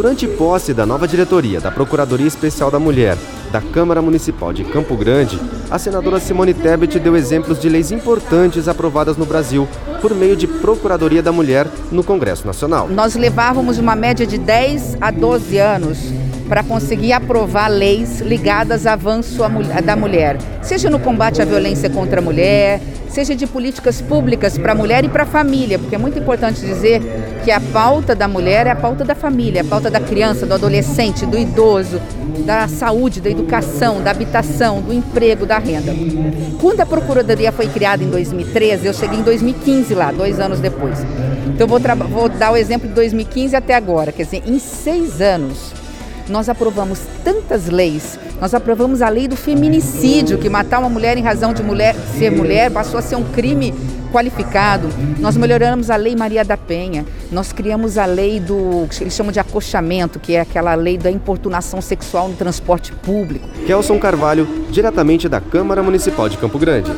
Durante posse da nova diretoria da Procuradoria Especial da Mulher da Câmara Municipal de Campo Grande, a senadora Simone Tebet deu exemplos de leis importantes aprovadas no Brasil por meio de Procuradoria da Mulher no Congresso Nacional. Nós levávamos uma média de 10 a 12 anos para conseguir aprovar leis ligadas ao avanço da mulher, seja no combate à violência contra a mulher, seja de políticas públicas para a mulher e para a família, porque é muito importante dizer que a pauta da mulher é a pauta da família, a pauta da criança, do adolescente, do idoso, da saúde, da educação, da habitação, do emprego, da renda. Quando a Procuradoria foi criada em 2013, eu cheguei em 2015 lá, dois anos depois. Então vou, vou dar o exemplo de 2015 até agora, quer dizer, em seis anos nós aprovamos tantas leis. Nós aprovamos a lei do feminicídio, que matar uma mulher em razão de mulher, ser mulher passou a ser um crime qualificado. Nós melhoramos a lei Maria da Penha. Nós criamos a lei do que eles chamam de acochamento, que é aquela lei da importunação sexual no transporte público. Kelson Carvalho, diretamente da Câmara Municipal de Campo Grande.